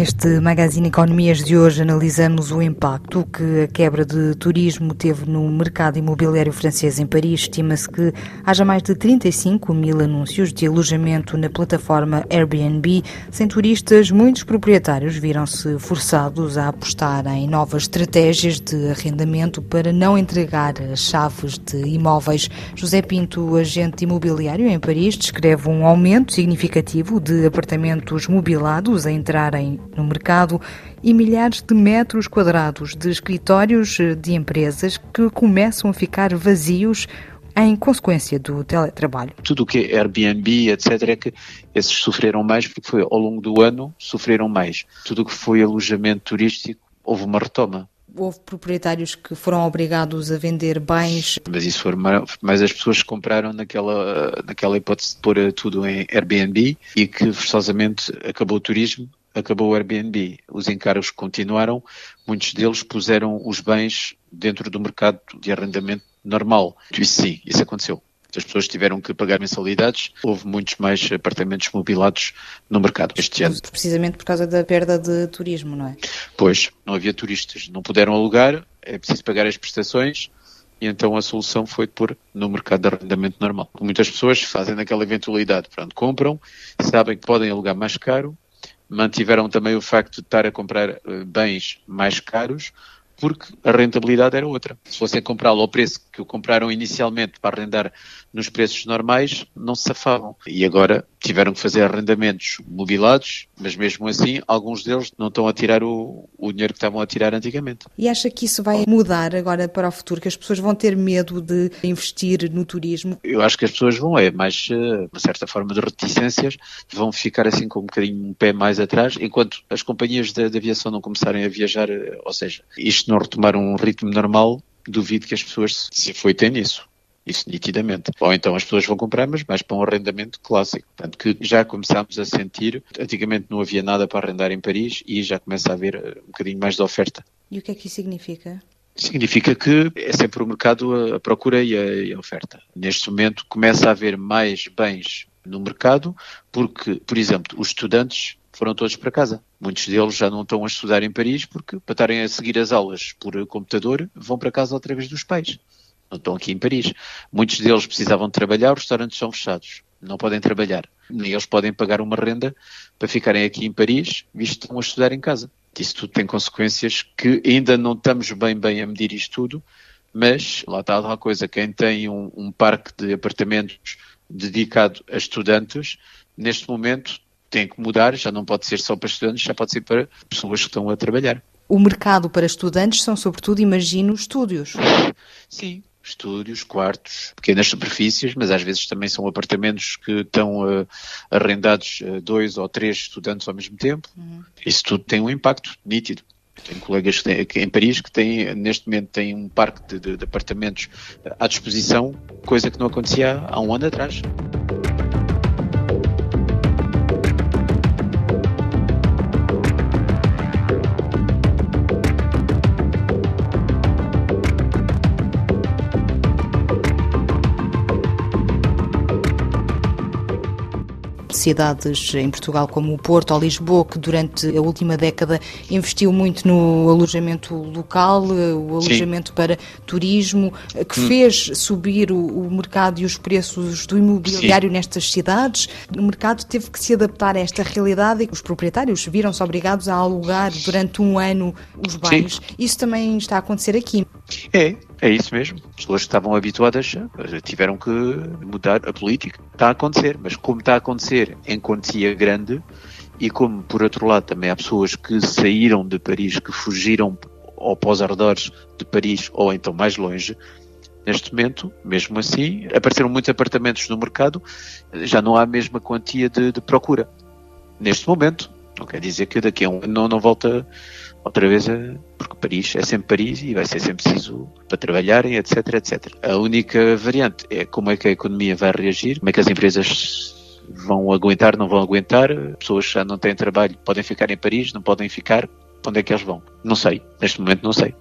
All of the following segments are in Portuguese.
Neste Magazine Economias de hoje analisamos o impacto que a quebra de turismo teve no mercado imobiliário francês em Paris. Estima-se que haja mais de 35 mil anúncios de alojamento na plataforma Airbnb. Sem turistas, muitos proprietários viram-se forçados a apostar em novas estratégias de arrendamento para não entregar as chaves de imóveis. José Pinto, agente imobiliário em Paris, descreve um aumento significativo de apartamentos mobilados a entrarem no mercado e milhares de metros quadrados de escritórios de empresas que começam a ficar vazios em consequência do teletrabalho. Tudo o que é Airbnb, etc., é que esses sofreram mais porque foi ao longo do ano sofreram mais. Tudo o que foi alojamento turístico houve uma retoma. Houve proprietários que foram obrigados a vender bens. Mas isso foram mais as pessoas que compraram naquela, naquela hipótese de pôr tudo em Airbnb e que forçosamente acabou o turismo acabou o Airbnb. Os encargos continuaram, muitos deles puseram os bens dentro do mercado de arrendamento normal. Isso sim, isso aconteceu. As pessoas tiveram que pagar mensalidades, houve muitos mais apartamentos mobilados no mercado este ano. Precisamente por causa da perda de turismo, não é? Pois, não havia turistas, não puderam alugar, é preciso pagar as prestações, e então a solução foi pôr no mercado de arrendamento normal. Muitas pessoas fazem naquela eventualidade, pronto, compram, sabem que podem alugar mais caro, mantiveram também o facto de estar a comprar eh, bens mais caros, porque a rentabilidade era outra. Se fossem comprá-lo ao preço que o compraram inicialmente para arrendar nos preços normais, não se safavam. E agora tiveram que fazer arrendamentos mobilados, mas mesmo assim, alguns deles não estão a tirar o, o dinheiro que estavam a tirar antigamente. E acha que isso vai mudar agora para o futuro, que as pessoas vão ter medo de investir no turismo? Eu acho que as pessoas vão, é mais eh, uma certa forma de reticências, vão ficar assim com um bocadinho um pé mais atrás, enquanto as companhias de, de aviação não começarem a viajar, eh, ou seja, isto não retomar um ritmo normal, duvido que as pessoas se afoitem nisso. Isso nitidamente. Ou então as pessoas vão comprar, mas mais para um arrendamento clássico. Portanto, que já começámos a sentir, antigamente não havia nada para arrendar em Paris e já começa a haver eh, um bocadinho mais de oferta. E o que é que isso significa? Significa que é sempre o mercado a procura e a, e a oferta. Neste momento começa a haver mais bens no mercado porque, por exemplo, os estudantes foram todos para casa. Muitos deles já não estão a estudar em Paris porque, para estarem a seguir as aulas por computador, vão para casa outra vez dos pais não estão aqui em Paris. Muitos deles precisavam de trabalhar, os restaurantes são fechados, não podem trabalhar. Nem eles podem pagar uma renda para ficarem aqui em Paris, visto que estão a estudar em casa. Isso tudo tem consequências que ainda não estamos bem bem a medir isto tudo, mas lá está a coisa, quem tem um, um parque de apartamentos dedicado a estudantes, neste momento tem que mudar, já não pode ser só para estudantes, já pode ser para pessoas que estão a trabalhar. O mercado para estudantes são, sobretudo, imagino, estúdios. Sim, estúdios, quartos, pequenas superfícies, mas às vezes também são apartamentos que estão uh, arrendados a dois ou três estudantes ao mesmo tempo. Uhum. Isso tudo tem um impacto nítido. Tenho colegas têm, em Paris que têm, neste momento, têm um parque de, de, de apartamentos à disposição, coisa que não acontecia há um ano atrás. Cidades em Portugal como o Porto ou Lisboa, que durante a última década investiu muito no alojamento local, o alojamento Sim. para turismo, que hum. fez subir o, o, mercado e os preços do imobiliário Sim. nestas cidades. O mercado teve que se adaptar a esta realidade e os proprietários viram-se obrigados a alugar durante um ano os bens. Sim. Isso também está a acontecer aqui. É, é isso mesmo. As pessoas que estavam habituadas tiveram que mudar a política. Está a acontecer, mas como está a acontecer em quantia grande e como, por outro lado, também há pessoas que saíram de Paris, que fugiram ou para os arredores de Paris ou então mais longe, neste momento, mesmo assim, apareceram muitos apartamentos no mercado, já não há a mesma quantia de, de procura. Neste momento, não quer dizer que daqui a um ano não, volta outra vez, a, porque Paris é sempre Paris e vai ser sempre preciso para trabalharem, etc, etc. A única variante é como é que a economia vai reagir, como é que as empresas vão aguentar, não vão aguentar, pessoas já não têm trabalho podem ficar em Paris, não podem ficar, onde é que eles vão? Não sei, neste momento não sei.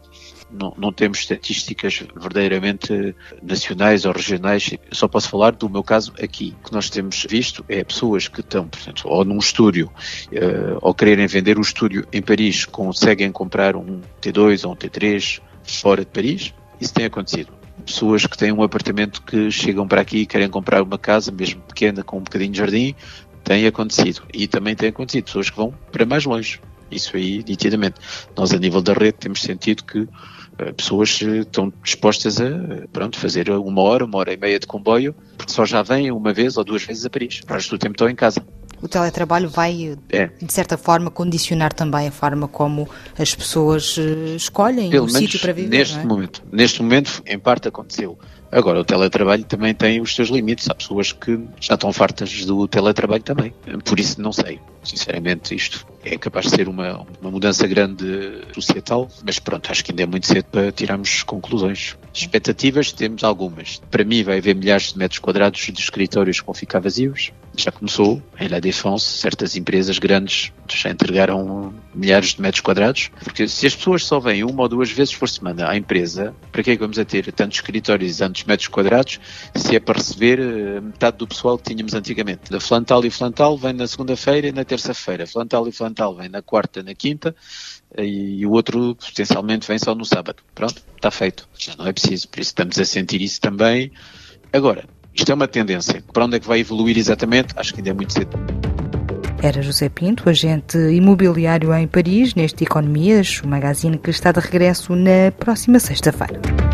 Não, não temos estatísticas verdadeiramente nacionais ou regionais. Só posso falar do meu caso aqui. O que nós temos visto é pessoas que estão, portanto, ou num estúdio, uh, ou quererem vender um estúdio em Paris, conseguem comprar um T2 ou um T3 fora de Paris. Isso tem acontecido pessoas que têm um apartamento que chegam para aqui e querem comprar uma casa, mesmo pequena, com um bocadinho de jardim, tem acontecido. E também tem acontecido pessoas que vão para mais longe. Isso aí, nitidamente. Nós, a nível da rede, temos sentido que uh, pessoas uh, estão dispostas a pronto, fazer uma hora, uma hora e meia de comboio, porque só já vêm uma vez ou duas vezes a Paris. O resto do tempo estão em casa. O teletrabalho vai, é. de certa forma, condicionar também a forma como as pessoas escolhem Pelo o sítio para viver. Neste é? momento, neste momento, em parte aconteceu. Agora, o teletrabalho também tem os seus limites. Há pessoas que já estão fartas do teletrabalho também. Por isso, não sei. Sinceramente, isto é capaz de ser uma, uma mudança grande societal, mas pronto, acho que ainda é muito cedo para tirarmos conclusões. Expectativas temos algumas. Para mim, vai haver milhares de metros quadrados de escritórios que vão ficar vazios. Já começou em La Défense, certas empresas grandes já entregaram milhares de metros quadrados, porque se as pessoas só vêm uma ou duas vezes por semana à empresa, para que é que vamos a ter tantos escritórios tantos metros quadrados se é para receber eh, metade do pessoal que tínhamos antigamente? Da Flantal e Flantal vem na segunda-feira e na terça-feira. Flantal e Flantal vem na quarta, na quinta e o outro potencialmente vem só no sábado. Pronto, está feito. Já não é preciso. Por isso estamos a sentir isso também. Agora, isto é uma tendência. Para onde é que vai evoluir exatamente? Acho que ainda é muito cedo. Era José Pinto, agente imobiliário em Paris, neste Economias, o magazine que está de regresso na próxima sexta-feira.